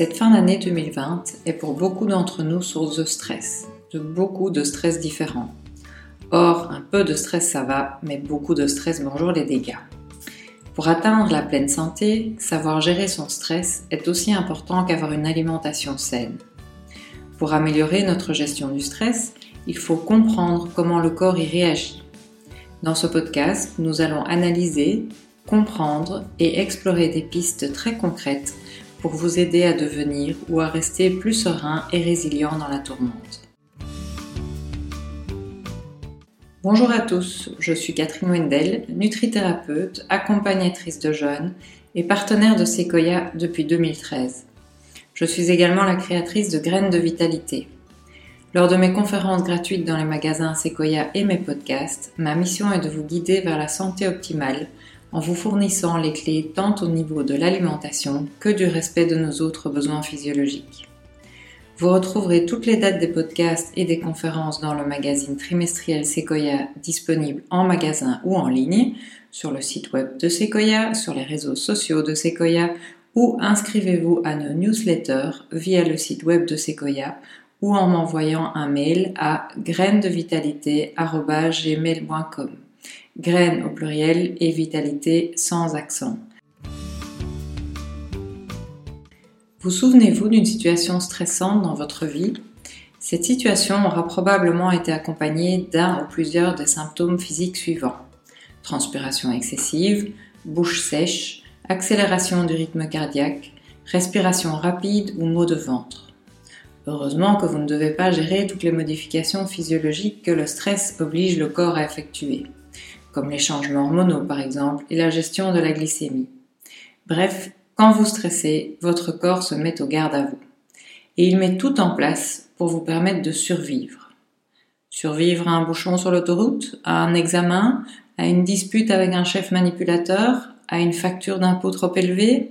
Cette fin d'année 2020 est pour beaucoup d'entre nous source de stress, de beaucoup de stress différents. Or, un peu de stress ça va, mais beaucoup de stress bonjour les dégâts. Pour atteindre la pleine santé, savoir gérer son stress est aussi important qu'avoir une alimentation saine. Pour améliorer notre gestion du stress, il faut comprendre comment le corps y réagit. Dans ce podcast, nous allons analyser, comprendre et explorer des pistes très concrètes pour vous aider à devenir ou à rester plus serein et résilient dans la tourmente. Bonjour à tous, je suis Catherine Wendel, nutrithérapeute, accompagnatrice de jeunes et partenaire de Sequoia depuis 2013. Je suis également la créatrice de Graines de Vitalité. Lors de mes conférences gratuites dans les magasins Sequoia et mes podcasts, ma mission est de vous guider vers la santé optimale en vous fournissant les clés tant au niveau de l'alimentation que du respect de nos autres besoins physiologiques. Vous retrouverez toutes les dates des podcasts et des conférences dans le magazine trimestriel Sequoia disponible en magasin ou en ligne, sur le site web de Sequoia, sur les réseaux sociaux de Sequoia ou inscrivez-vous à nos newsletters via le site web de Sequoia ou en m'envoyant un mail à grainesdevitalité.gmail.com graines au pluriel et vitalité sans accent. Vous souvenez-vous d'une situation stressante dans votre vie? Cette situation aura probablement été accompagnée d'un ou plusieurs des symptômes physiques suivants. Transpiration excessive, bouche sèche, accélération du rythme cardiaque, respiration rapide ou maux de ventre. Heureusement que vous ne devez pas gérer toutes les modifications physiologiques que le stress oblige le corps à effectuer comme les changements hormonaux par exemple, et la gestion de la glycémie. Bref, quand vous stressez, votre corps se met au garde à vous. Et il met tout en place pour vous permettre de survivre. Survivre à un bouchon sur l'autoroute, à un examen, à une dispute avec un chef manipulateur, à une facture d'impôt trop élevée.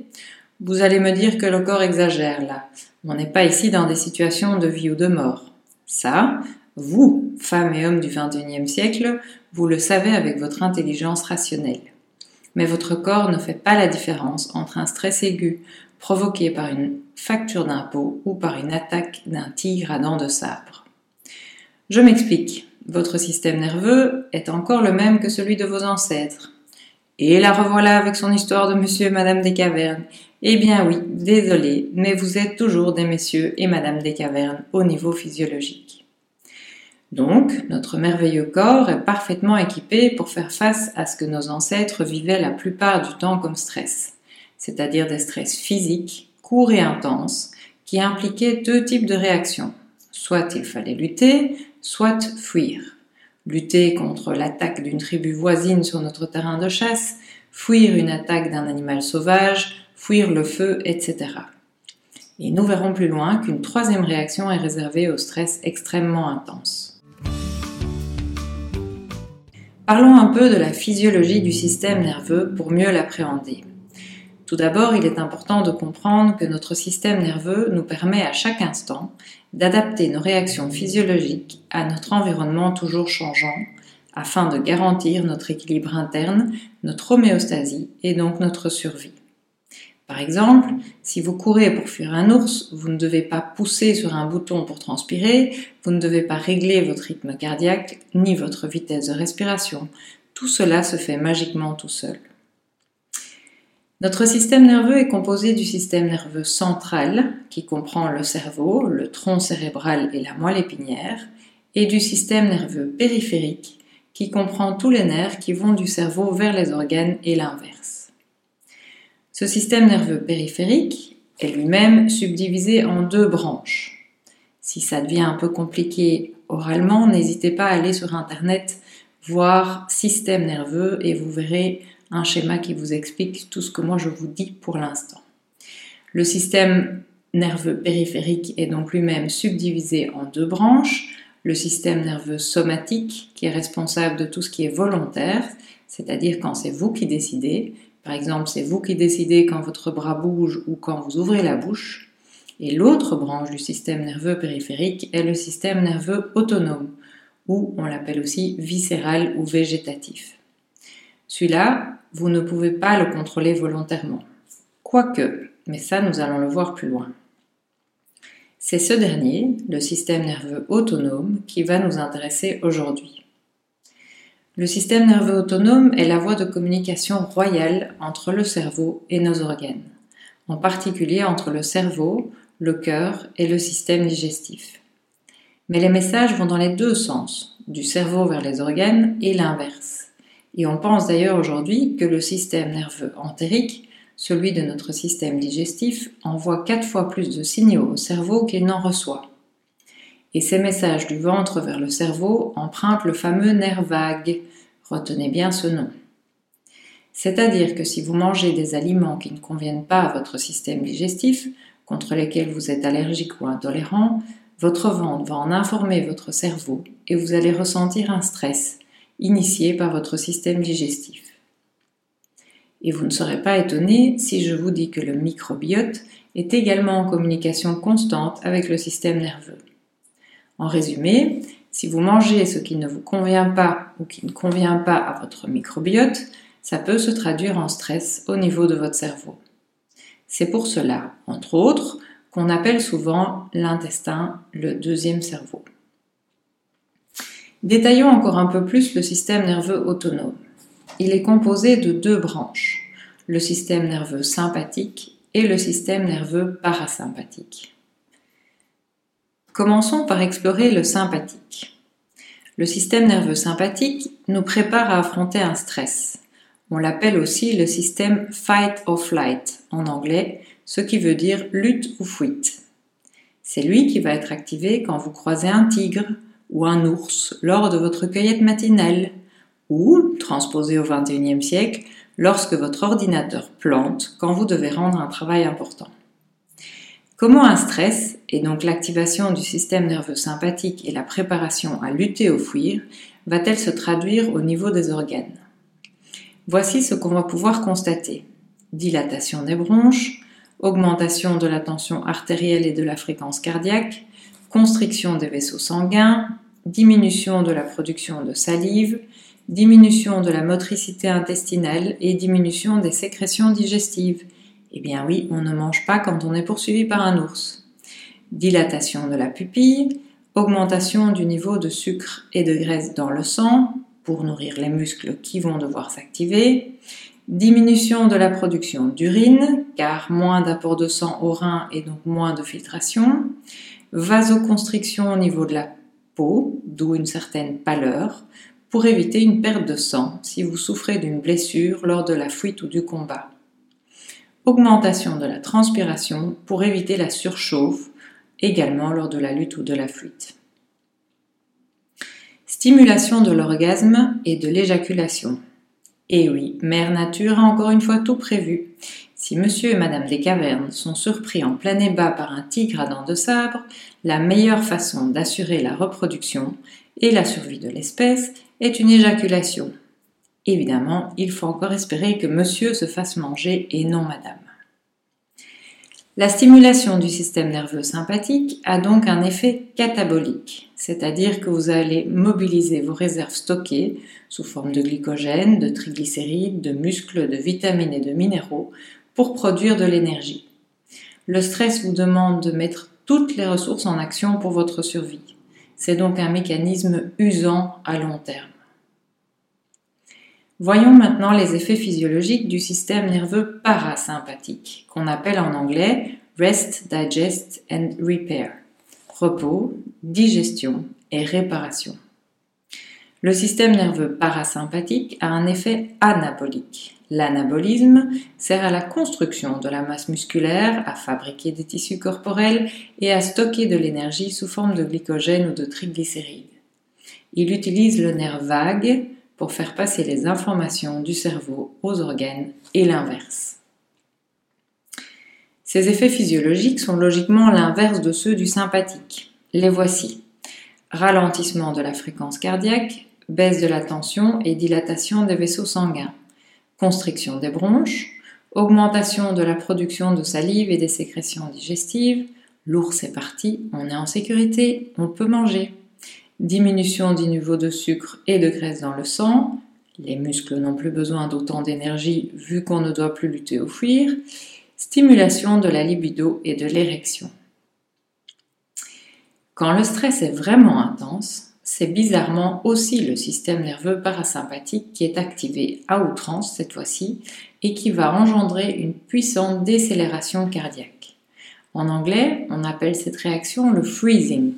Vous allez me dire que le corps exagère là. On n'est pas ici dans des situations de vie ou de mort. Ça, vous, femmes et hommes du XXIe siècle, vous le savez avec votre intelligence rationnelle. Mais votre corps ne fait pas la différence entre un stress aigu provoqué par une facture d'impôt ou par une attaque d'un tigre à dents de sabre. Je m'explique. Votre système nerveux est encore le même que celui de vos ancêtres. Et la revoilà avec son histoire de monsieur et madame des cavernes. Eh bien oui, désolé, mais vous êtes toujours des messieurs et madame des cavernes au niveau physiologique. Donc, notre merveilleux corps est parfaitement équipé pour faire face à ce que nos ancêtres vivaient la plupart du temps comme stress, c'est-à-dire des stress physiques, courts et intenses, qui impliquaient deux types de réactions. Soit il fallait lutter, soit fuir. Lutter contre l'attaque d'une tribu voisine sur notre terrain de chasse, fuir une attaque d'un animal sauvage, fuir le feu, etc. Et nous verrons plus loin qu'une troisième réaction est réservée au stress extrêmement intense. Parlons un peu de la physiologie du système nerveux pour mieux l'appréhender. Tout d'abord, il est important de comprendre que notre système nerveux nous permet à chaque instant d'adapter nos réactions physiologiques à notre environnement toujours changeant afin de garantir notre équilibre interne, notre homéostasie et donc notre survie. Par exemple, si vous courez pour fuir un ours, vous ne devez pas pousser sur un bouton pour transpirer, vous ne devez pas régler votre rythme cardiaque ni votre vitesse de respiration. Tout cela se fait magiquement tout seul. Notre système nerveux est composé du système nerveux central, qui comprend le cerveau, le tronc cérébral et la moelle épinière, et du système nerveux périphérique, qui comprend tous les nerfs qui vont du cerveau vers les organes et l'inverse. Ce système nerveux périphérique est lui-même subdivisé en deux branches. Si ça devient un peu compliqué oralement, n'hésitez pas à aller sur Internet voir système nerveux et vous verrez un schéma qui vous explique tout ce que moi je vous dis pour l'instant. Le système nerveux périphérique est donc lui-même subdivisé en deux branches. Le système nerveux somatique, qui est responsable de tout ce qui est volontaire, c'est-à-dire quand c'est vous qui décidez, par exemple, c'est vous qui décidez quand votre bras bouge ou quand vous ouvrez la bouche. Et l'autre branche du système nerveux périphérique est le système nerveux autonome, ou on l'appelle aussi viscéral ou végétatif. Celui-là, vous ne pouvez pas le contrôler volontairement. Quoique, mais ça nous allons le voir plus loin. C'est ce dernier, le système nerveux autonome, qui va nous intéresser aujourd'hui. Le système nerveux autonome est la voie de communication royale entre le cerveau et nos organes, en particulier entre le cerveau, le cœur et le système digestif. Mais les messages vont dans les deux sens, du cerveau vers les organes et l'inverse. Et on pense d'ailleurs aujourd'hui que le système nerveux entérique, celui de notre système digestif, envoie quatre fois plus de signaux au cerveau qu'il n'en reçoit. Et ces messages du ventre vers le cerveau empruntent le fameux nerf vague. Retenez bien ce nom. C'est-à-dire que si vous mangez des aliments qui ne conviennent pas à votre système digestif, contre lesquels vous êtes allergique ou intolérant, votre ventre va en informer votre cerveau et vous allez ressentir un stress initié par votre système digestif. Et vous ne serez pas étonné si je vous dis que le microbiote est également en communication constante avec le système nerveux. En résumé, si vous mangez ce qui ne vous convient pas ou qui ne convient pas à votre microbiote, ça peut se traduire en stress au niveau de votre cerveau. C'est pour cela, entre autres, qu'on appelle souvent l'intestin le deuxième cerveau. Détaillons encore un peu plus le système nerveux autonome. Il est composé de deux branches, le système nerveux sympathique et le système nerveux parasympathique. Commençons par explorer le sympathique. Le système nerveux sympathique nous prépare à affronter un stress. On l'appelle aussi le système fight or flight en anglais, ce qui veut dire lutte ou fuite. C'est lui qui va être activé quand vous croisez un tigre ou un ours lors de votre cueillette matinale, ou, transposé au XXIe siècle, lorsque votre ordinateur plante quand vous devez rendre un travail important. Comment un stress, et donc l'activation du système nerveux sympathique et la préparation à lutter ou fuir, va-t-elle se traduire au niveau des organes? Voici ce qu'on va pouvoir constater. Dilatation des bronches, augmentation de la tension artérielle et de la fréquence cardiaque, constriction des vaisseaux sanguins, diminution de la production de salive, diminution de la motricité intestinale et diminution des sécrétions digestives. Eh bien oui, on ne mange pas quand on est poursuivi par un ours. Dilatation de la pupille, augmentation du niveau de sucre et de graisse dans le sang pour nourrir les muscles qui vont devoir s'activer, Diminution de la production d'urine, car moins d'apport de sang au rein et donc moins de filtration. Vasoconstriction au niveau de la peau, d'où une certaine pâleur, pour éviter une perte de sang si vous souffrez d'une blessure lors de la fuite ou du combat. Augmentation de la transpiration pour éviter la surchauffe, également lors de la lutte ou de la fuite. Stimulation de l'orgasme et de l'éjaculation. Et eh oui, Mère Nature a encore une fois tout prévu. Si Monsieur et Madame des Cavernes sont surpris en plein bas par un tigre à dents de sabre, la meilleure façon d'assurer la reproduction et la survie de l'espèce est une éjaculation. Évidemment, il faut encore espérer que Monsieur se fasse manger et non Madame. La stimulation du système nerveux sympathique a donc un effet catabolique, c'est-à-dire que vous allez mobiliser vos réserves stockées sous forme de glycogène, de triglycérides, de muscles, de vitamines et de minéraux pour produire de l'énergie. Le stress vous demande de mettre toutes les ressources en action pour votre survie. C'est donc un mécanisme usant à long terme. Voyons maintenant les effets physiologiques du système nerveux parasympathique, qu'on appelle en anglais Rest, Digest and Repair. Repos, digestion et réparation. Le système nerveux parasympathique a un effet anabolique. L'anabolisme sert à la construction de la masse musculaire, à fabriquer des tissus corporels et à stocker de l'énergie sous forme de glycogène ou de triglycérides. Il utilise le nerf vague pour faire passer les informations du cerveau aux organes et l'inverse. Ces effets physiologiques sont logiquement l'inverse de ceux du sympathique. Les voici. Ralentissement de la fréquence cardiaque, baisse de la tension et dilatation des vaisseaux sanguins, constriction des bronches, augmentation de la production de salive et des sécrétions digestives, l'ours est parti, on est en sécurité, on peut manger diminution du niveau de sucre et de graisse dans le sang, les muscles n'ont plus besoin d'autant d'énergie vu qu'on ne doit plus lutter ou fuir, stimulation de la libido et de l'érection. Quand le stress est vraiment intense, c'est bizarrement aussi le système nerveux parasympathique qui est activé à outrance cette fois-ci et qui va engendrer une puissante décélération cardiaque. En anglais, on appelle cette réaction le freezing.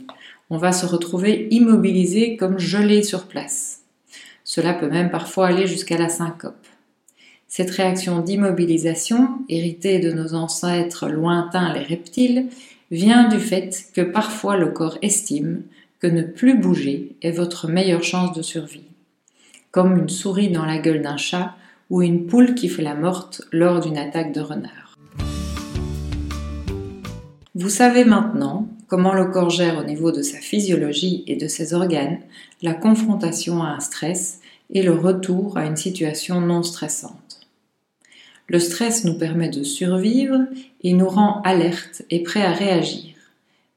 On va se retrouver immobilisé comme gelé sur place. Cela peut même parfois aller jusqu'à la syncope. Cette réaction d'immobilisation, héritée de nos ancêtres lointains les reptiles, vient du fait que parfois le corps estime que ne plus bouger est votre meilleure chance de survie. Comme une souris dans la gueule d'un chat ou une poule qui fait la morte lors d'une attaque de renard. Vous savez maintenant comment le corps gère au niveau de sa physiologie et de ses organes la confrontation à un stress et le retour à une situation non stressante. Le stress nous permet de survivre et nous rend alertes et prêts à réagir.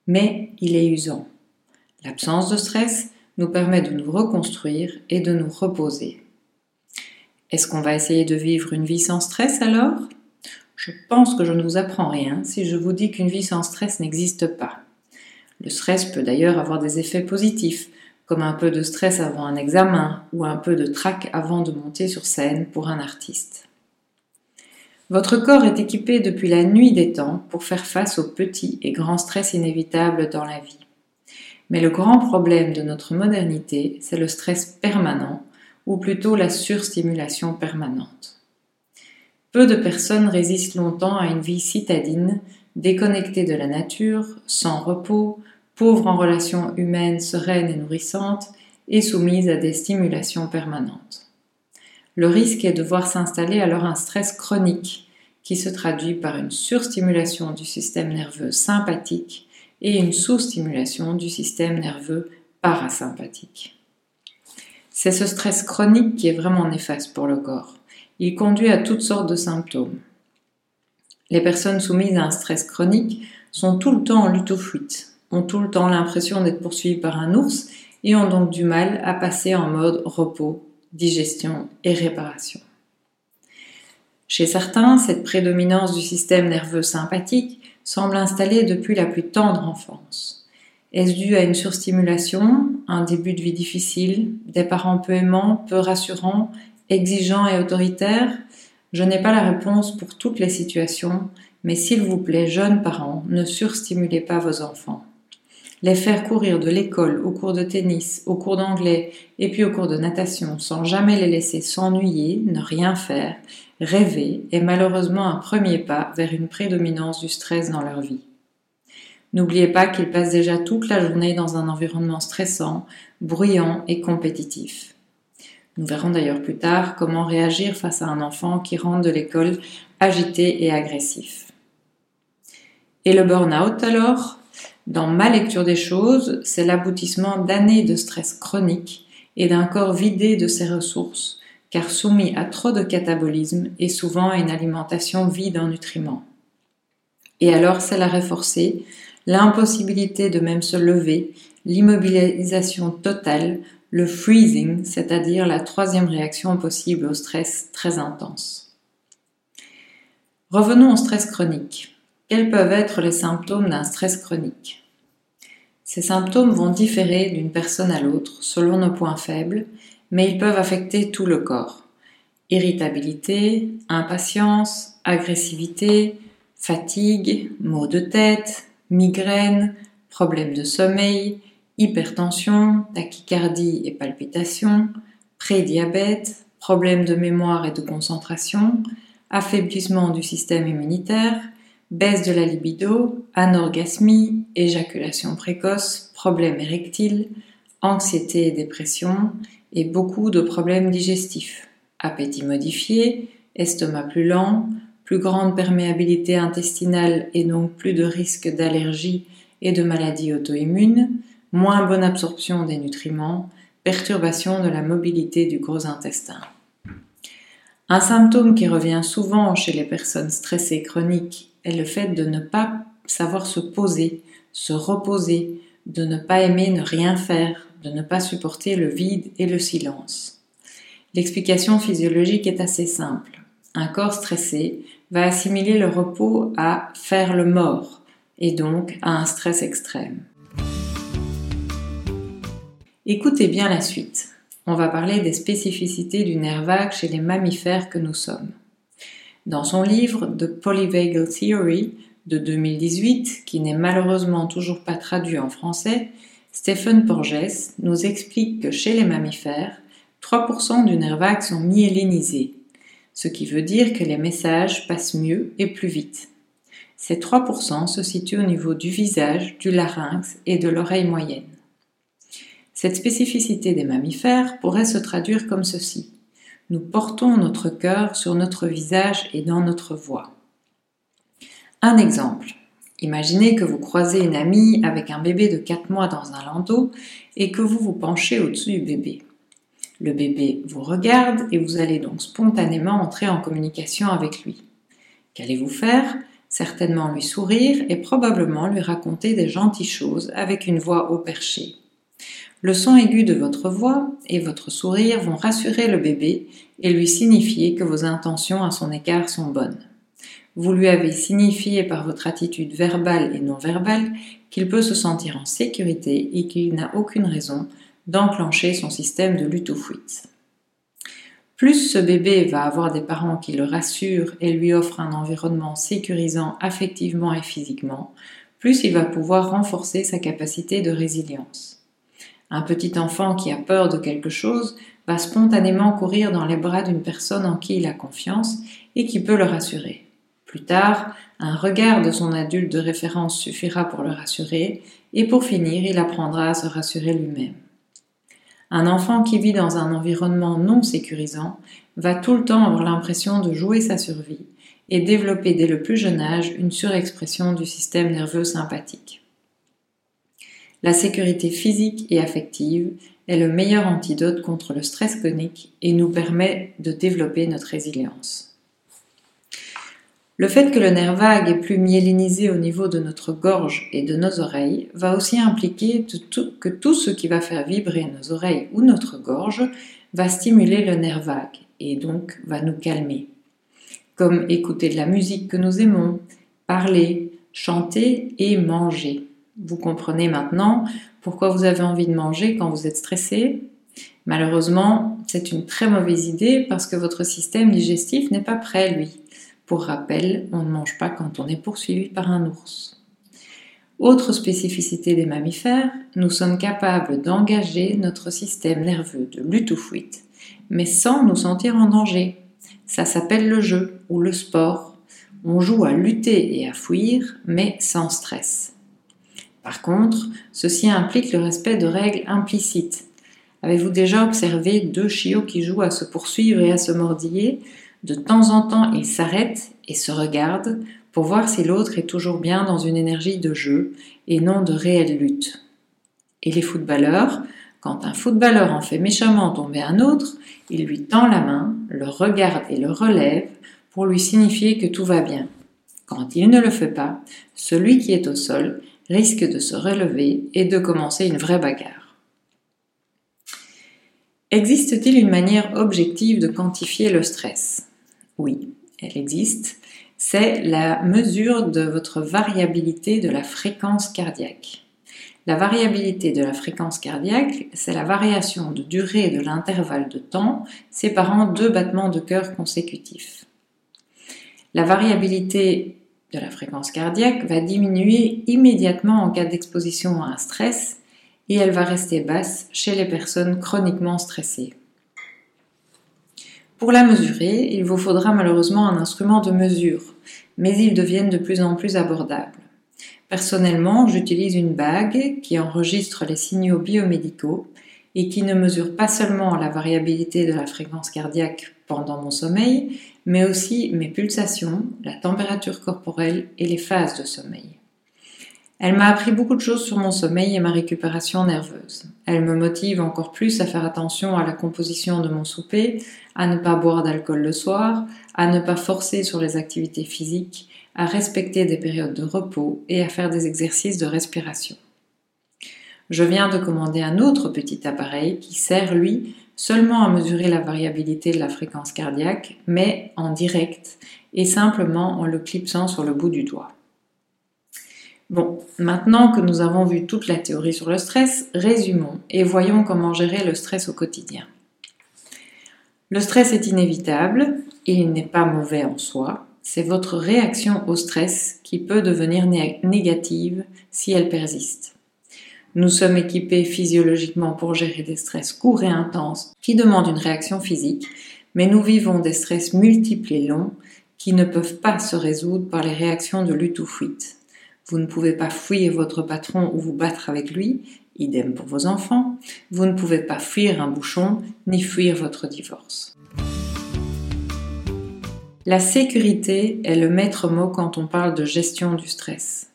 Mais il est usant. L'absence de stress nous permet de nous reconstruire et de nous reposer. Est-ce qu'on va essayer de vivre une vie sans stress alors? Je pense que je ne vous apprends rien si je vous dis qu'une vie sans stress n'existe pas. Le stress peut d'ailleurs avoir des effets positifs, comme un peu de stress avant un examen ou un peu de trac avant de monter sur scène pour un artiste. Votre corps est équipé depuis la nuit des temps pour faire face aux petits et grands stress inévitables dans la vie. Mais le grand problème de notre modernité, c'est le stress permanent, ou plutôt la surstimulation permanente. Peu de personnes résistent longtemps à une vie citadine, déconnectée de la nature, sans repos, pauvre en relations humaines sereines et nourrissantes, et soumise à des stimulations permanentes. Le risque est de voir s'installer alors un stress chronique qui se traduit par une surstimulation du système nerveux sympathique et une sous-stimulation du système nerveux parasympathique. C'est ce stress chronique qui est vraiment néfaste pour le corps. Il conduit à toutes sortes de symptômes. Les personnes soumises à un stress chronique sont tout le temps en lutte fuite, ont tout le temps l'impression d'être poursuivies par un ours et ont donc du mal à passer en mode repos digestion et réparation. Chez certains, cette prédominance du système nerveux sympathique semble installée depuis la plus tendre enfance. Est-ce dû à une surstimulation, un début de vie difficile, des parents peu aimants, peu rassurants, exigeants et autoritaires? Je n'ai pas la réponse pour toutes les situations, mais s'il vous plaît, jeunes parents, ne surstimulez pas vos enfants les faire courir de l'école au cours de tennis, au cours d'anglais et puis au cours de natation sans jamais les laisser s'ennuyer, ne rien faire, rêver est malheureusement un premier pas vers une prédominance du stress dans leur vie. N'oubliez pas qu'ils passent déjà toute la journée dans un environnement stressant, bruyant et compétitif. Nous verrons d'ailleurs plus tard comment réagir face à un enfant qui rentre de l'école agité et agressif. Et le burn-out alors? Dans ma lecture des choses, c'est l'aboutissement d'années de stress chronique et d'un corps vidé de ses ressources, car soumis à trop de catabolisme et souvent à une alimentation vide en nutriments. Et alors c'est l'arrêt forcé, l'impossibilité de même se lever, l'immobilisation totale, le freezing, c'est-à-dire la troisième réaction possible au stress très intense. Revenons au stress chronique. Quels peuvent être les symptômes d'un stress chronique? Ces symptômes vont différer d'une personne à l'autre selon nos points faibles, mais ils peuvent affecter tout le corps. Irritabilité, impatience, agressivité, fatigue, maux de tête, migraine, problèmes de sommeil, hypertension, tachycardie et palpitations, prédiabète, problèmes de mémoire et de concentration, affaiblissement du système immunitaire, baisse de la libido, anorgasmie, éjaculation précoce, problèmes érectiles, anxiété et dépression, et beaucoup de problèmes digestifs, appétit modifié, estomac plus lent, plus grande perméabilité intestinale et donc plus de risque d'allergie et de maladies auto-immunes, moins bonne absorption des nutriments, perturbation de la mobilité du gros intestin. Un symptôme qui revient souvent chez les personnes stressées chroniques est le fait de ne pas savoir se poser, se reposer, de ne pas aimer ne rien faire, de ne pas supporter le vide et le silence. L'explication physiologique est assez simple. Un corps stressé va assimiler le repos à faire le mort et donc à un stress extrême. Écoutez bien la suite. On va parler des spécificités du nerf vague chez les mammifères que nous sommes. Dans son livre The Polyvagal Theory de 2018, qui n'est malheureusement toujours pas traduit en français, Stephen Porges nous explique que chez les mammifères, 3% du nerf vague sont myélinisés, ce qui veut dire que les messages passent mieux et plus vite. Ces 3% se situent au niveau du visage, du larynx et de l'oreille moyenne. Cette spécificité des mammifères pourrait se traduire comme ceci. Nous portons notre cœur sur notre visage et dans notre voix. Un exemple. Imaginez que vous croisez une amie avec un bébé de 4 mois dans un landau et que vous vous penchez au-dessus du bébé. Le bébé vous regarde et vous allez donc spontanément entrer en communication avec lui. Qu'allez-vous faire? Certainement lui sourire et probablement lui raconter des gentilles choses avec une voix au perché. Le son aigu de votre voix et votre sourire vont rassurer le bébé et lui signifier que vos intentions à son égard sont bonnes. Vous lui avez signifié par votre attitude verbale et non verbale qu'il peut se sentir en sécurité et qu'il n'a aucune raison d'enclencher son système de lutte ou fuite. Plus ce bébé va avoir des parents qui le rassurent et lui offrent un environnement sécurisant affectivement et physiquement, plus il va pouvoir renforcer sa capacité de résilience. Un petit enfant qui a peur de quelque chose va spontanément courir dans les bras d'une personne en qui il a confiance et qui peut le rassurer. Plus tard, un regard de son adulte de référence suffira pour le rassurer, et pour finir, il apprendra à se rassurer lui-même. Un enfant qui vit dans un environnement non sécurisant va tout le temps avoir l'impression de jouer sa survie et développer dès le plus jeune âge une surexpression du système nerveux sympathique. La sécurité physique et affective est le meilleur antidote contre le stress chronique et nous permet de développer notre résilience. Le fait que le nerf vague est plus myélinisé au niveau de notre gorge et de nos oreilles va aussi impliquer que tout ce qui va faire vibrer nos oreilles ou notre gorge va stimuler le nerf vague et donc va nous calmer. Comme écouter de la musique que nous aimons, parler, chanter et manger. Vous comprenez maintenant pourquoi vous avez envie de manger quand vous êtes stressé Malheureusement, c'est une très mauvaise idée parce que votre système digestif n'est pas prêt, lui. Pour rappel, on ne mange pas quand on est poursuivi par un ours. Autre spécificité des mammifères, nous sommes capables d'engager notre système nerveux de lutte ou fuite, mais sans nous sentir en danger. Ça s'appelle le jeu ou le sport. On joue à lutter et à fuir, mais sans stress. Par contre, ceci implique le respect de règles implicites. Avez-vous déjà observé deux chiots qui jouent à se poursuivre et à se mordiller? De temps en temps, ils s'arrêtent et se regardent pour voir si l'autre est toujours bien dans une énergie de jeu et non de réelle lutte. Et les footballeurs, quand un footballeur en fait méchamment tomber un autre, il lui tend la main, le regarde et le relève pour lui signifier que tout va bien. Quand il ne le fait pas, celui qui est au sol risque de se relever et de commencer une vraie bagarre. Existe-t-il une manière objective de quantifier le stress? Oui, elle existe. C'est la mesure de votre variabilité de la fréquence cardiaque. La variabilité de la fréquence cardiaque, c'est la variation de durée de l'intervalle de temps séparant deux battements de cœur consécutifs. La variabilité de la fréquence cardiaque va diminuer immédiatement en cas d'exposition à un stress et elle va rester basse chez les personnes chroniquement stressées. Pour la mesurer, il vous faudra malheureusement un instrument de mesure, mais ils deviennent de plus en plus abordables. Personnellement, j'utilise une bague qui enregistre les signaux biomédicaux et qui ne mesure pas seulement la variabilité de la fréquence cardiaque pendant mon sommeil, mais aussi mes pulsations, la température corporelle et les phases de sommeil. Elle m'a appris beaucoup de choses sur mon sommeil et ma récupération nerveuse. Elle me motive encore plus à faire attention à la composition de mon souper, à ne pas boire d'alcool le soir, à ne pas forcer sur les activités physiques, à respecter des périodes de repos et à faire des exercices de respiration. Je viens de commander un autre petit appareil qui sert, lui, seulement à mesurer la variabilité de la fréquence cardiaque, mais en direct et simplement en le clipsant sur le bout du doigt. Bon, maintenant que nous avons vu toute la théorie sur le stress, résumons et voyons comment gérer le stress au quotidien. Le stress est inévitable, il n'est pas mauvais en soi, c'est votre réaction au stress qui peut devenir négative si elle persiste. Nous sommes équipés physiologiquement pour gérer des stress courts et intenses qui demandent une réaction physique, mais nous vivons des stress multiples et longs qui ne peuvent pas se résoudre par les réactions de lutte ou fuite. Vous ne pouvez pas fuir votre patron ou vous battre avec lui, idem pour vos enfants. Vous ne pouvez pas fuir un bouchon ni fuir votre divorce. La sécurité est le maître mot quand on parle de gestion du stress.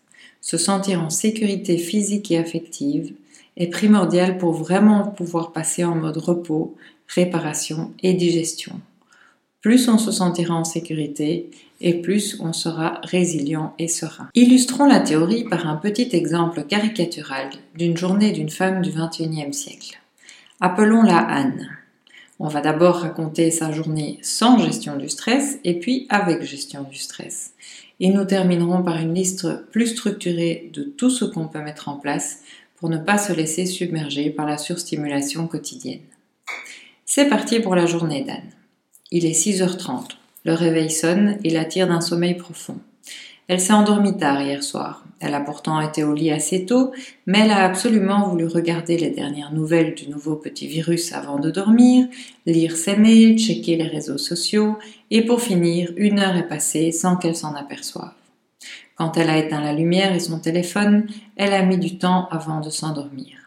Se sentir en sécurité physique et affective est primordial pour vraiment pouvoir passer en mode repos, réparation et digestion. Plus on se sentira en sécurité et plus on sera résilient et serein. Illustrons la théorie par un petit exemple caricatural d'une journée d'une femme du XXIe siècle. Appelons-la Anne. On va d'abord raconter sa journée sans gestion du stress et puis avec gestion du stress. Et nous terminerons par une liste plus structurée de tout ce qu'on peut mettre en place pour ne pas se laisser submerger par la surstimulation quotidienne. C'est parti pour la journée d'Anne. Il est 6h30. Le réveil sonne et la tire d'un sommeil profond. Elle s'est endormie tard hier soir. Elle a pourtant été au lit assez tôt, mais elle a absolument voulu regarder les dernières nouvelles du nouveau petit virus avant de dormir, lire ses mails, checker les réseaux sociaux, et pour finir, une heure est passée sans qu'elle s'en aperçoive. Quand elle a éteint la lumière et son téléphone, elle a mis du temps avant de s'endormir.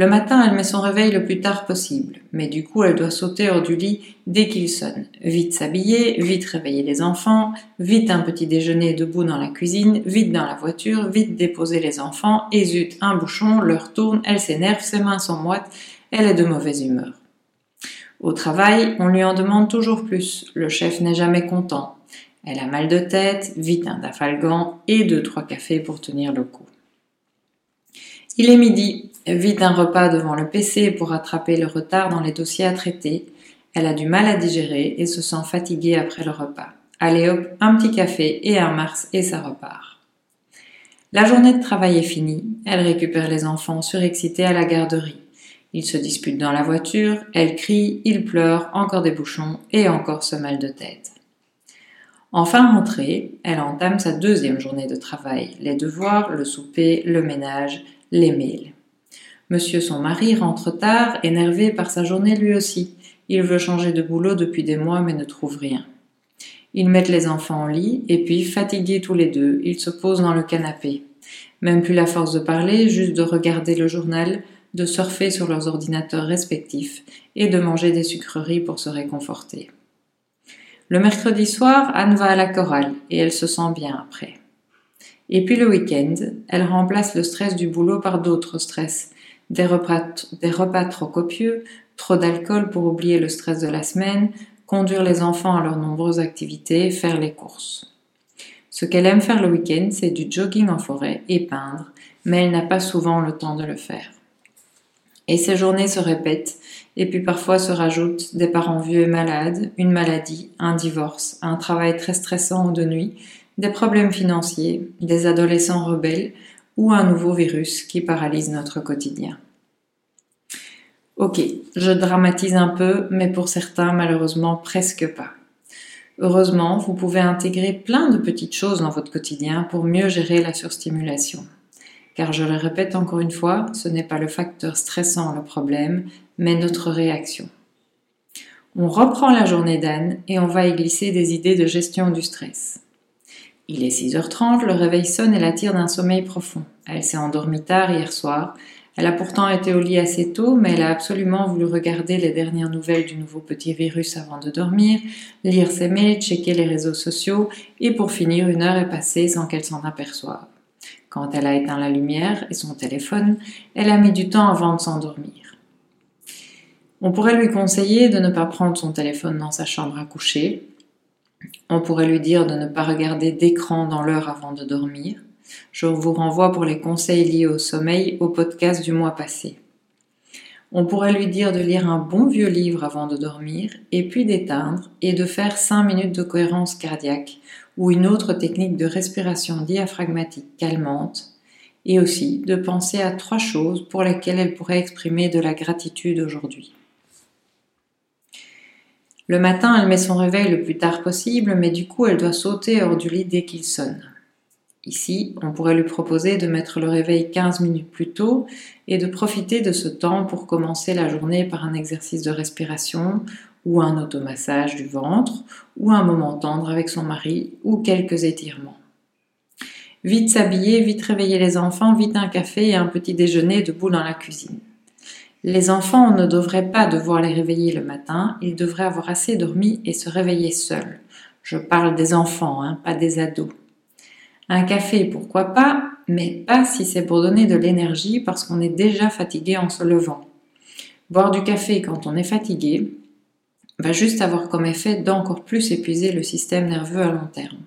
Le matin, elle met son réveil le plus tard possible, mais du coup, elle doit sauter hors du lit dès qu'il sonne. Vite s'habiller, vite réveiller les enfants, vite un petit déjeuner debout dans la cuisine, vite dans la voiture, vite déposer les enfants, et zut, un bouchon, l'heure tourne, elle s'énerve, ses mains sont moites, elle est de mauvaise humeur. Au travail, on lui en demande toujours plus, le chef n'est jamais content. Elle a mal de tête, vite un dafalgan et deux trois cafés pour tenir le coup. Il est midi, vite un repas devant le PC pour rattraper le retard dans les dossiers à traiter. Elle a du mal à digérer et se sent fatiguée après le repas. Allez hop, un petit café et un Mars et ça repart. La journée de travail est finie. Elle récupère les enfants surexcités à la garderie. Ils se disputent dans la voiture, elle crie, il pleure, encore des bouchons et encore ce mal de tête. Enfin rentrée, elle entame sa deuxième journée de travail, les devoirs, le souper, le ménage, les mails. Monsieur son mari rentre tard, énervé par sa journée lui aussi. Il veut changer de boulot depuis des mois mais ne trouve rien. Ils mettent les enfants au lit et puis, fatigués tous les deux, ils se posent dans le canapé. Même plus la force de parler, juste de regarder le journal, de surfer sur leurs ordinateurs respectifs et de manger des sucreries pour se réconforter. Le mercredi soir, Anne va à la chorale et elle se sent bien après. Et puis le week-end, elle remplace le stress du boulot par d'autres stress. Des repas, des repas trop copieux, trop d'alcool pour oublier le stress de la semaine, conduire les enfants à leurs nombreuses activités, faire les courses. Ce qu'elle aime faire le week-end, c'est du jogging en forêt et peindre, mais elle n'a pas souvent le temps de le faire. Et ces journées se répètent, et puis parfois se rajoutent des parents vieux et malades, une maladie, un divorce, un travail très stressant ou de nuit, des problèmes financiers, des adolescents rebelles ou un nouveau virus qui paralyse notre quotidien. Ok, je dramatise un peu, mais pour certains, malheureusement, presque pas. Heureusement, vous pouvez intégrer plein de petites choses dans votre quotidien pour mieux gérer la surstimulation. Car je le répète encore une fois, ce n'est pas le facteur stressant le problème, mais notre réaction. On reprend la journée d'Anne et on va y glisser des idées de gestion du stress. Il est 6h30, le réveil sonne et la tire d'un sommeil profond. Elle s'est endormie tard hier soir. Elle a pourtant été au lit assez tôt, mais elle a absolument voulu regarder les dernières nouvelles du nouveau petit virus avant de dormir, lire ses mails, checker les réseaux sociaux, et pour finir, une heure est passée sans qu'elle s'en aperçoive. Quand elle a éteint la lumière et son téléphone, elle a mis du temps avant de s'endormir. On pourrait lui conseiller de ne pas prendre son téléphone dans sa chambre à coucher, on pourrait lui dire de ne pas regarder d'écran dans l'heure avant de dormir. Je vous renvoie pour les conseils liés au sommeil au podcast du mois passé. On pourrait lui dire de lire un bon vieux livre avant de dormir, et puis d'éteindre, et de faire 5 minutes de cohérence cardiaque, ou une autre technique de respiration diaphragmatique calmante, et aussi de penser à trois choses pour lesquelles elle pourrait exprimer de la gratitude aujourd'hui. Le matin, elle met son réveil le plus tard possible, mais du coup, elle doit sauter hors du lit dès qu'il sonne. Ici, on pourrait lui proposer de mettre le réveil 15 minutes plus tôt et de profiter de ce temps pour commencer la journée par un exercice de respiration ou un automassage du ventre ou un moment tendre avec son mari ou quelques étirements. Vite s'habiller, vite réveiller les enfants, vite un café et un petit déjeuner debout dans la cuisine. Les enfants ne devraient pas devoir les réveiller le matin, ils devraient avoir assez dormi et se réveiller seuls. Je parle des enfants, hein, pas des ados. Un café, pourquoi pas, mais pas si c'est pour donner de l'énergie parce qu'on est déjà fatigué en se levant. Boire du café quand on est fatigué va juste avoir comme effet d'encore plus épuiser le système nerveux à long terme.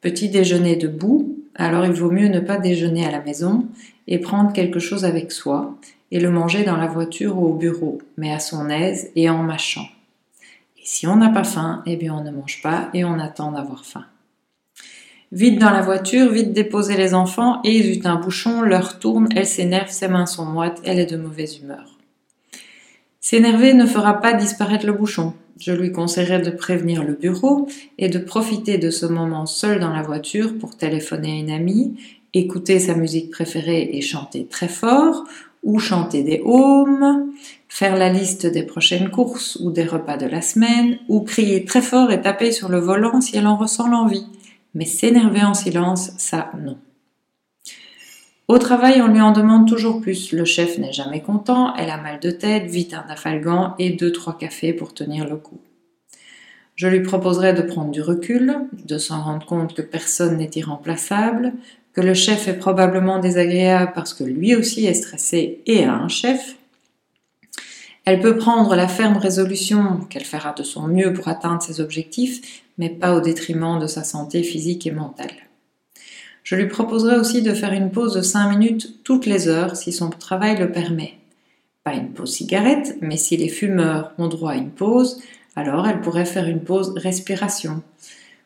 Petit déjeuner debout, alors il vaut mieux ne pas déjeuner à la maison et prendre quelque chose avec soi et le manger dans la voiture ou au bureau, mais à son aise et en mâchant. Et si on n'a pas faim, eh bien on ne mange pas et on attend d'avoir faim. Vite dans la voiture, vite déposer les enfants, et zut un bouchon, l'heure tourne, elle s'énerve, ses mains sont moites, elle est de mauvaise humeur. S'énerver ne fera pas disparaître le bouchon. Je lui conseillerais de prévenir le bureau et de profiter de ce moment seul dans la voiture pour téléphoner à une amie, écouter sa musique préférée et chanter très fort, ou chanter des haumes, faire la liste des prochaines courses ou des repas de la semaine, ou crier très fort et taper sur le volant si elle en ressent l'envie. Mais s'énerver en silence, ça, non. Au travail, on lui en demande toujours plus. Le chef n'est jamais content, elle a mal de tête, vite un affalgant et deux, trois cafés pour tenir le coup. Je lui proposerai de prendre du recul, de s'en rendre compte que personne n'est irremplaçable, que le chef est probablement désagréable parce que lui aussi est stressé et a un chef. Elle peut prendre la ferme résolution qu'elle fera de son mieux pour atteindre ses objectifs, mais pas au détriment de sa santé physique et mentale. Je lui proposerai aussi de faire une pause de 5 minutes toutes les heures si son travail le permet. Pas une pause cigarette, mais si les fumeurs ont droit à une pause, alors elle pourrait faire une pause respiration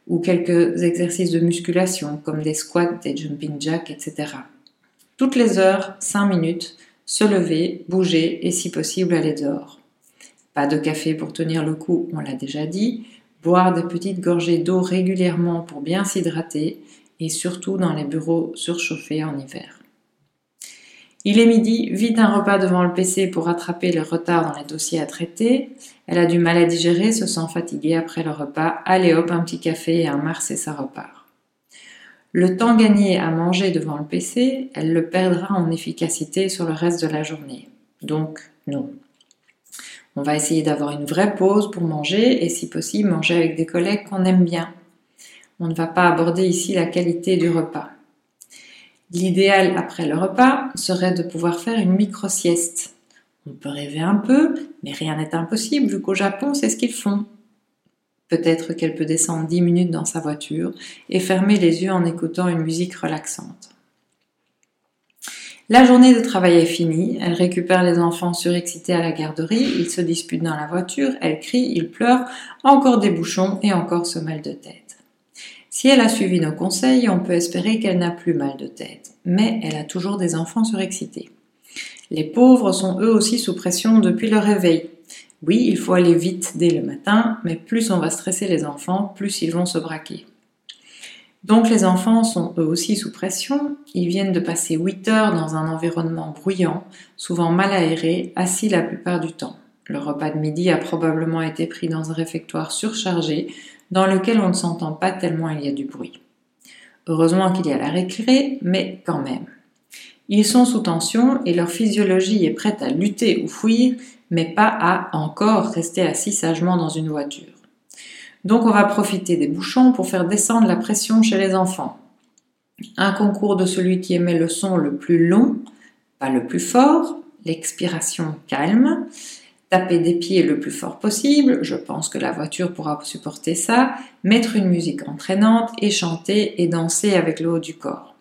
ou quelques exercices de musculation comme des squats, des jumping jacks, etc. Toutes les heures, 5 minutes, se lever, bouger et si possible aller dehors. Pas de café pour tenir le coup, on l'a déjà dit, boire des petites gorgées d'eau régulièrement pour bien s'hydrater et surtout dans les bureaux surchauffés en hiver. Il est midi, vite un repas devant le PC pour rattraper le retard dans les dossiers à traiter. Elle a du mal à digérer, se sent fatiguée après le repas. Allez hop, un petit café et un mars et ça repart. Le temps gagné à manger devant le PC, elle le perdra en efficacité sur le reste de la journée. Donc, non. On va essayer d'avoir une vraie pause pour manger et si possible manger avec des collègues qu'on aime bien. On ne va pas aborder ici la qualité du repas. L'idéal après le repas serait de pouvoir faire une micro-sieste. On peut rêver un peu, mais rien n'est impossible vu qu'au Japon c'est ce qu'ils font. Peut-être qu'elle peut descendre 10 minutes dans sa voiture et fermer les yeux en écoutant une musique relaxante. La journée de travail est finie, elle récupère les enfants surexcités à la garderie, ils se disputent dans la voiture, elle crie, ils pleurent, encore des bouchons et encore ce mal de tête. Si elle a suivi nos conseils, on peut espérer qu'elle n'a plus mal de tête, mais elle a toujours des enfants surexcités. Les pauvres sont eux aussi sous pression depuis le réveil. Oui, il faut aller vite dès le matin, mais plus on va stresser les enfants, plus ils vont se braquer. Donc les enfants sont eux aussi sous pression, ils viennent de passer 8 heures dans un environnement bruyant, souvent mal aéré, assis la plupart du temps. Le repas de midi a probablement été pris dans un réfectoire surchargé, dans lequel on ne s'entend pas tellement il y a du bruit. Heureusement qu'il y a la récré, mais quand même. Ils sont sous tension et leur physiologie est prête à lutter ou fuir, mais pas à encore rester assis sagement dans une voiture. Donc on va profiter des bouchons pour faire descendre la pression chez les enfants. Un concours de celui qui émet le son le plus long, pas le plus fort, l'expiration calme, taper des pieds le plus fort possible, je pense que la voiture pourra supporter ça, mettre une musique entraînante et chanter et danser avec le haut du corps.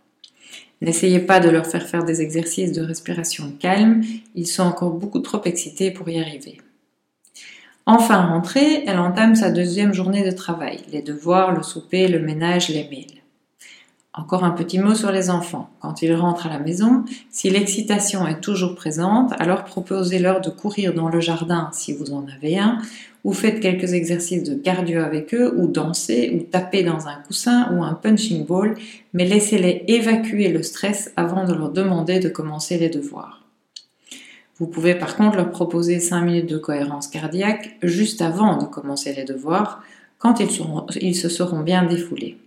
N'essayez pas de leur faire faire des exercices de respiration calme, ils sont encore beaucoup trop excités pour y arriver. Enfin rentrée, elle entame sa deuxième journée de travail, les devoirs, le souper, le ménage, les mails. Encore un petit mot sur les enfants. Quand ils rentrent à la maison, si l'excitation est toujours présente, alors proposez-leur de courir dans le jardin si vous en avez un, ou faites quelques exercices de cardio avec eux, ou danser, ou taper dans un coussin ou un punching ball, mais laissez-les évacuer le stress avant de leur demander de commencer les devoirs. Vous pouvez par contre leur proposer 5 minutes de cohérence cardiaque juste avant de commencer les devoirs, quand ils, ils se seront bien défoulés.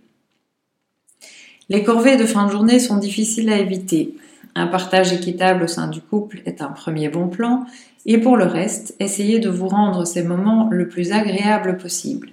Les corvées de fin de journée sont difficiles à éviter. Un partage équitable au sein du couple est un premier bon plan, et pour le reste, essayez de vous rendre ces moments le plus agréable possible.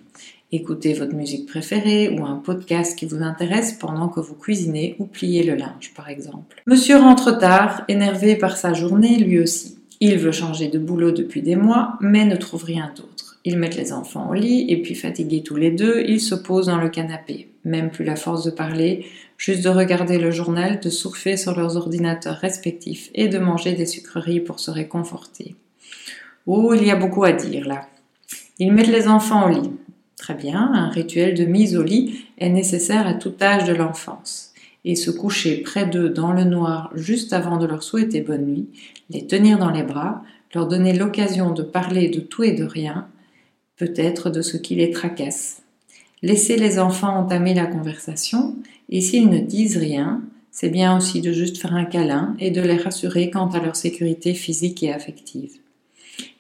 Écoutez votre musique préférée ou un podcast qui vous intéresse pendant que vous cuisinez ou pliez le linge, par exemple. Monsieur rentre tard, énervé par sa journée lui aussi. Il veut changer de boulot depuis des mois, mais ne trouve rien d'autre. Ils mettent les enfants au lit et puis fatigués tous les deux, ils se posent dans le canapé. Même plus la force de parler, juste de regarder le journal, de surfer sur leurs ordinateurs respectifs et de manger des sucreries pour se réconforter. Oh, il y a beaucoup à dire là. Ils mettent les enfants au lit. Très bien, un rituel de mise au lit est nécessaire à tout âge de l'enfance. Et se coucher près d'eux dans le noir juste avant de leur souhaiter bonne nuit, les tenir dans les bras, leur donner l'occasion de parler de tout et de rien, peut-être de ce qui les tracasse. Laissez les enfants entamer la conversation et s'ils ne disent rien, c'est bien aussi de juste faire un câlin et de les rassurer quant à leur sécurité physique et affective.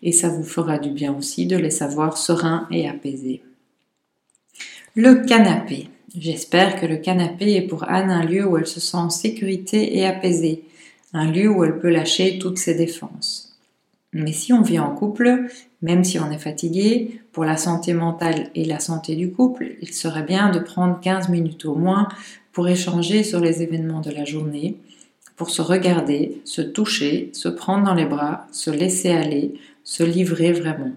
Et ça vous fera du bien aussi de les savoir sereins et apaisés. Le canapé. J'espère que le canapé est pour Anne un lieu où elle se sent en sécurité et apaisée, un lieu où elle peut lâcher toutes ses défenses. Mais si on vit en couple, même si on est fatigué, pour la santé mentale et la santé du couple, il serait bien de prendre 15 minutes au moins pour échanger sur les événements de la journée, pour se regarder, se toucher, se prendre dans les bras, se laisser aller, se livrer vraiment.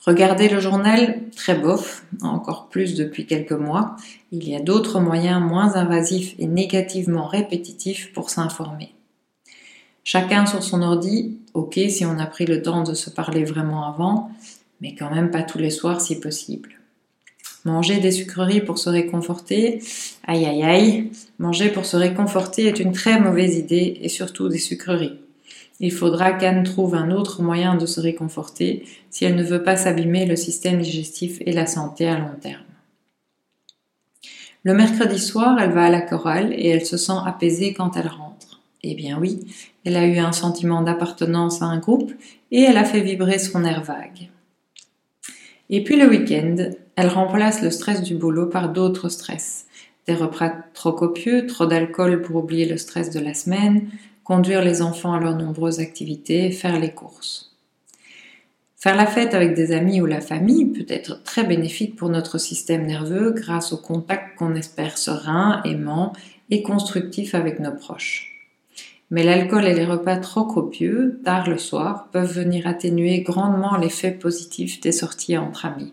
Regardez le journal, très bof, encore plus depuis quelques mois. Il y a d'autres moyens moins invasifs et négativement répétitifs pour s'informer. Chacun sur son ordi, ok si on a pris le temps de se parler vraiment avant, mais quand même pas tous les soirs si possible. Manger des sucreries pour se réconforter, aïe aïe aïe, manger pour se réconforter est une très mauvaise idée et surtout des sucreries. Il faudra qu'Anne trouve un autre moyen de se réconforter si elle ne veut pas s'abîmer le système digestif et la santé à long terme. Le mercredi soir, elle va à la chorale et elle se sent apaisée quand elle rentre. Eh bien oui, elle a eu un sentiment d'appartenance à un groupe et elle a fait vibrer son air vague. Et puis le week-end, elle remplace le stress du boulot par d'autres stress. Des repas trop copieux, trop d'alcool pour oublier le stress de la semaine, conduire les enfants à leurs nombreuses activités, faire les courses. Faire la fête avec des amis ou la famille peut être très bénéfique pour notre système nerveux grâce au contact qu'on espère serein, aimant et constructif avec nos proches. Mais l'alcool et les repas trop copieux, tard le soir, peuvent venir atténuer grandement l'effet positif des sorties entre amis.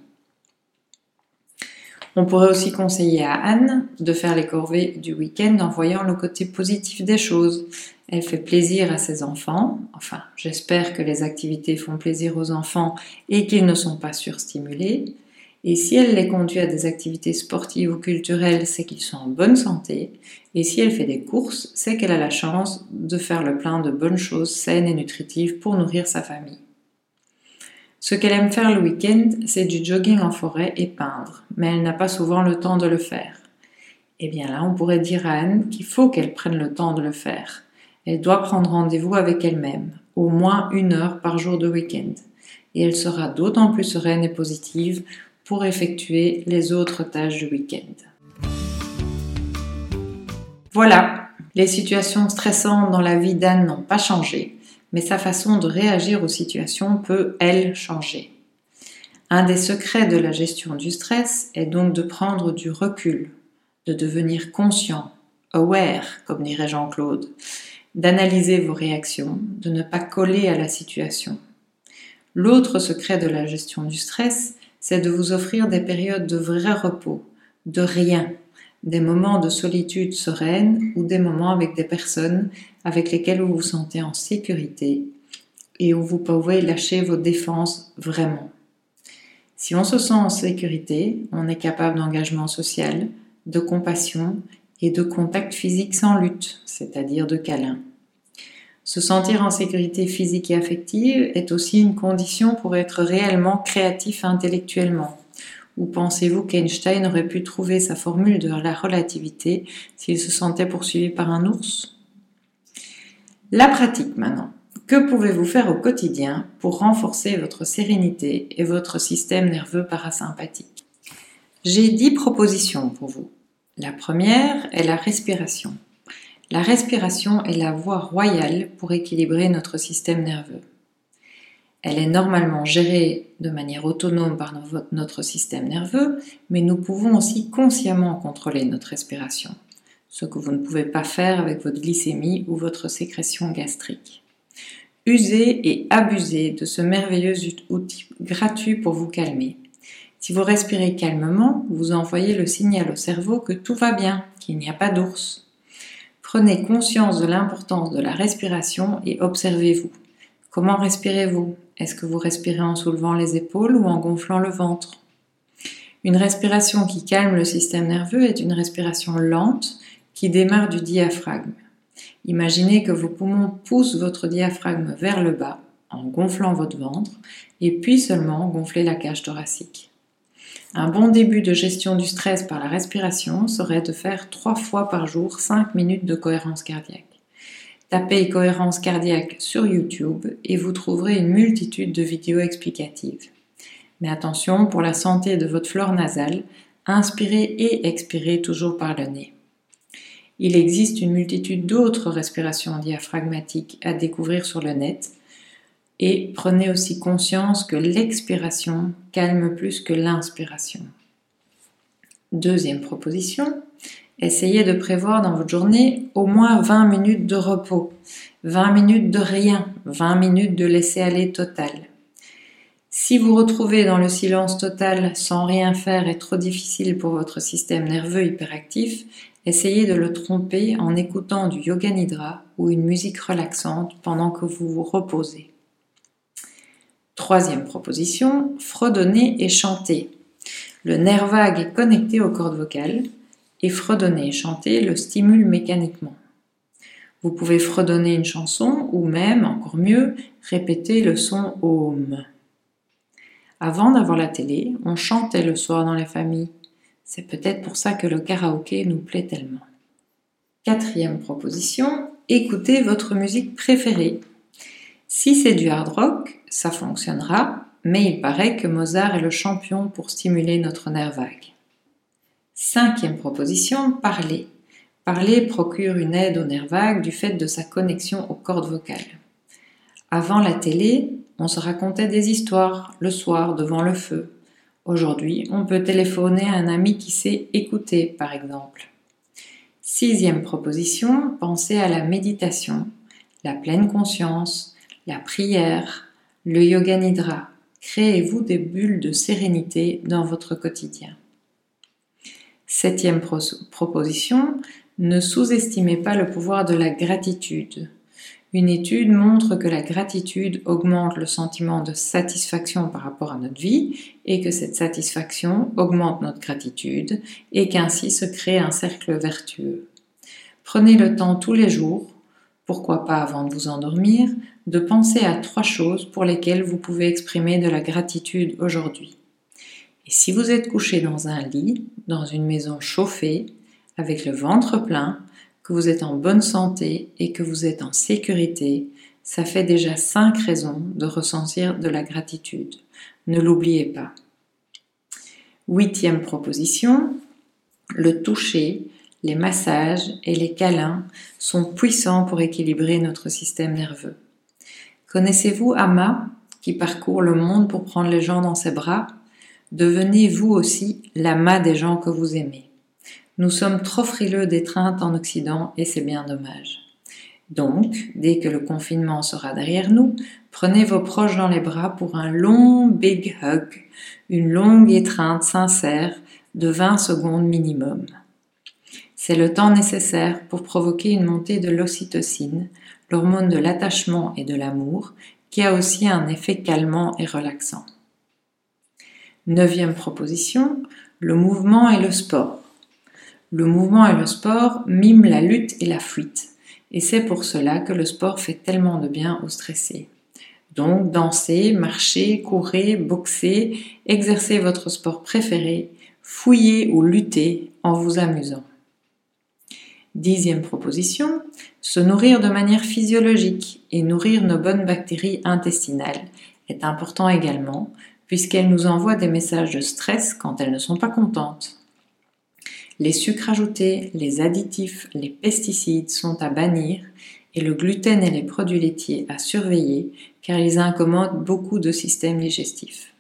On pourrait aussi conseiller à Anne de faire les corvées du week-end en voyant le côté positif des choses. Elle fait plaisir à ses enfants, enfin j'espère que les activités font plaisir aux enfants et qu'ils ne sont pas surstimulés. Et si elle les conduit à des activités sportives ou culturelles, c'est qu'ils sont en bonne santé. Et si elle fait des courses, c'est qu'elle a la chance de faire le plein de bonnes choses saines et nutritives pour nourrir sa famille. Ce qu'elle aime faire le week-end, c'est du jogging en forêt et peindre, mais elle n'a pas souvent le temps de le faire. Eh bien là, on pourrait dire à Anne qu'il faut qu'elle prenne le temps de le faire. Elle doit prendre rendez-vous avec elle-même, au moins une heure par jour de week-end. Et elle sera d'autant plus sereine et positive pour effectuer les autres tâches du week-end. Voilà, les situations stressantes dans la vie d'Anne n'ont pas changé, mais sa façon de réagir aux situations peut, elle, changer. Un des secrets de la gestion du stress est donc de prendre du recul, de devenir conscient, aware, comme dirait Jean-Claude, d'analyser vos réactions, de ne pas coller à la situation. L'autre secret de la gestion du stress, c'est de vous offrir des périodes de vrai repos, de rien, des moments de solitude sereine ou des moments avec des personnes avec lesquelles vous vous sentez en sécurité et où vous pouvez lâcher vos défenses vraiment. Si on se sent en sécurité, on est capable d'engagement social, de compassion et de contact physique sans lutte, c'est-à-dire de câlin. Se sentir en sécurité physique et affective est aussi une condition pour être réellement créatif intellectuellement. Ou pensez-vous qu'Einstein aurait pu trouver sa formule de la relativité s'il se sentait poursuivi par un ours? La pratique maintenant. Que pouvez-vous faire au quotidien pour renforcer votre sérénité et votre système nerveux parasympathique? J'ai dix propositions pour vous. La première est la respiration. La respiration est la voie royale pour équilibrer notre système nerveux. Elle est normalement gérée de manière autonome par notre système nerveux, mais nous pouvons aussi consciemment contrôler notre respiration, ce que vous ne pouvez pas faire avec votre glycémie ou votre sécrétion gastrique. Usez et abusez de ce merveilleux outil gratuit pour vous calmer. Si vous respirez calmement, vous envoyez le signal au cerveau que tout va bien, qu'il n'y a pas d'ours. Prenez conscience de l'importance de la respiration et observez-vous. Comment respirez-vous? Est-ce que vous respirez en soulevant les épaules ou en gonflant le ventre? Une respiration qui calme le système nerveux est une respiration lente qui démarre du diaphragme. Imaginez que vos poumons poussent votre diaphragme vers le bas en gonflant votre ventre et puis seulement gonfler la cage thoracique. Un bon début de gestion du stress par la respiration serait de faire trois fois par jour 5 minutes de cohérence cardiaque. Tapez cohérence cardiaque sur YouTube et vous trouverez une multitude de vidéos explicatives. Mais attention, pour la santé de votre flore nasale, inspirez et expirez toujours par le nez. Il existe une multitude d'autres respirations diaphragmatiques à découvrir sur le net et prenez aussi conscience que l'expiration calme plus que l'inspiration. Deuxième proposition, essayez de prévoir dans votre journée au moins 20 minutes de repos, 20 minutes de rien, 20 minutes de laisser aller total. Si vous retrouvez dans le silence total sans rien faire est trop difficile pour votre système nerveux hyperactif, essayez de le tromper en écoutant du yoga nidra ou une musique relaxante pendant que vous vous reposez. Troisième proposition, fredonner et chanter. Le nerf vague est connecté aux cordes vocales et fredonner et chanter le stimule mécaniquement. Vous pouvez fredonner une chanson ou même, encore mieux, répéter le son Om. Avant d'avoir la télé, on chantait le soir dans les familles. C'est peut-être pour ça que le karaoké nous plaît tellement. Quatrième proposition, écoutez votre musique préférée. Si c'est du hard rock, ça fonctionnera, mais il paraît que Mozart est le champion pour stimuler notre nerf vague. Cinquième proposition, parler. Parler procure une aide au nerf vague du fait de sa connexion aux cordes vocales. Avant la télé, on se racontait des histoires le soir devant le feu. Aujourd'hui, on peut téléphoner à un ami qui sait écouter, par exemple. Sixième proposition, pensez à la méditation, la pleine conscience, la prière, le yoga nidra. Créez-vous des bulles de sérénité dans votre quotidien. Septième proposition, ne sous-estimez pas le pouvoir de la gratitude. Une étude montre que la gratitude augmente le sentiment de satisfaction par rapport à notre vie et que cette satisfaction augmente notre gratitude et qu'ainsi se crée un cercle vertueux. Prenez le temps tous les jours, pourquoi pas avant de vous endormir, de penser à trois choses pour lesquelles vous pouvez exprimer de la gratitude aujourd'hui. Et si vous êtes couché dans un lit, dans une maison chauffée, avec le ventre plein, que vous êtes en bonne santé et que vous êtes en sécurité, ça fait déjà cinq raisons de ressentir de la gratitude. Ne l'oubliez pas. Huitième proposition, le toucher, les massages et les câlins sont puissants pour équilibrer notre système nerveux. Connaissez-vous Ama, qui parcourt le monde pour prendre les gens dans ses bras? Devenez vous aussi l'ama des gens que vous aimez. Nous sommes trop frileux d'étreinte en Occident et c'est bien dommage. Donc, dès que le confinement sera derrière nous, prenez vos proches dans les bras pour un long big hug, une longue étreinte sincère de 20 secondes minimum. C'est le temps nécessaire pour provoquer une montée de l'ocytocine, l'hormone de l'attachement et de l'amour, qui a aussi un effet calmant et relaxant. Neuvième proposition, le mouvement et le sport. Le mouvement et le sport miment la lutte et la fuite, et c'est pour cela que le sport fait tellement de bien aux stressés. Donc, dansez, marchez, courez, boxez, exercez votre sport préféré, fouillez ou luttez en vous amusant. Dixième proposition, se nourrir de manière physiologique et nourrir nos bonnes bactéries intestinales est important également, puisqu'elles nous envoient des messages de stress quand elles ne sont pas contentes. Les sucres ajoutés, les additifs, les pesticides sont à bannir et le gluten et les produits laitiers à surveiller car ils incommodent beaucoup de systèmes digestifs.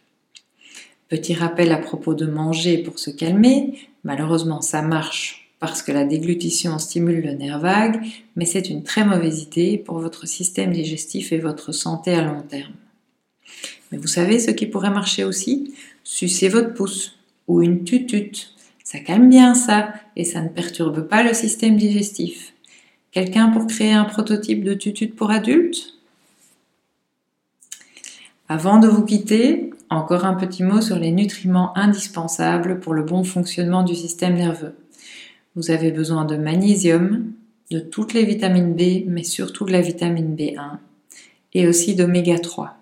Petit rappel à propos de manger pour se calmer, malheureusement ça marche parce que la déglutition stimule le nerf vague, mais c'est une très mauvaise idée pour votre système digestif et votre santé à long terme. Mais vous savez ce qui pourrait marcher aussi? Sucer votre pouce ou une tutute. Ça calme bien ça et ça ne perturbe pas le système digestif. Quelqu'un pour créer un prototype de tutute pour adultes? Avant de vous quitter, encore un petit mot sur les nutriments indispensables pour le bon fonctionnement du système nerveux. Vous avez besoin de magnésium, de toutes les vitamines B, mais surtout de la vitamine B1, et aussi d'oméga 3.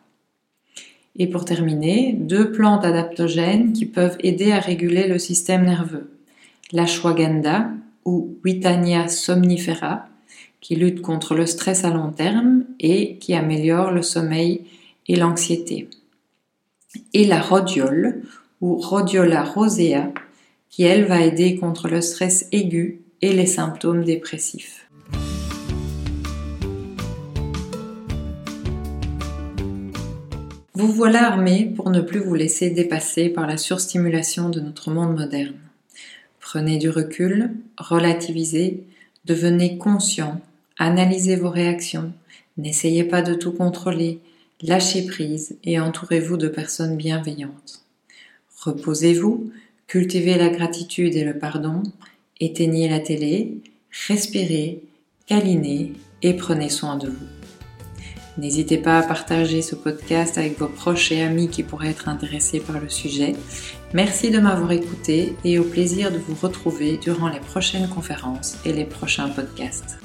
Et pour terminer, deux plantes adaptogènes qui peuvent aider à réguler le système nerveux. L'ashwagandha ou Witania somnifera, qui lutte contre le stress à long terme et qui améliore le sommeil et l'anxiété. Et la rhodiole ou Rhodiola rosea, qui elle va aider contre le stress aigu et les symptômes dépressifs. Vous voilà armé pour ne plus vous laisser dépasser par la surstimulation de notre monde moderne. Prenez du recul, relativisez, devenez conscient, analysez vos réactions, n'essayez pas de tout contrôler, lâchez prise et entourez-vous de personnes bienveillantes. Reposez-vous, Cultivez la gratitude et le pardon, éteignez la télé, respirez, câlinez et prenez soin de vous. N'hésitez pas à partager ce podcast avec vos proches et amis qui pourraient être intéressés par le sujet. Merci de m'avoir écouté et au plaisir de vous retrouver durant les prochaines conférences et les prochains podcasts.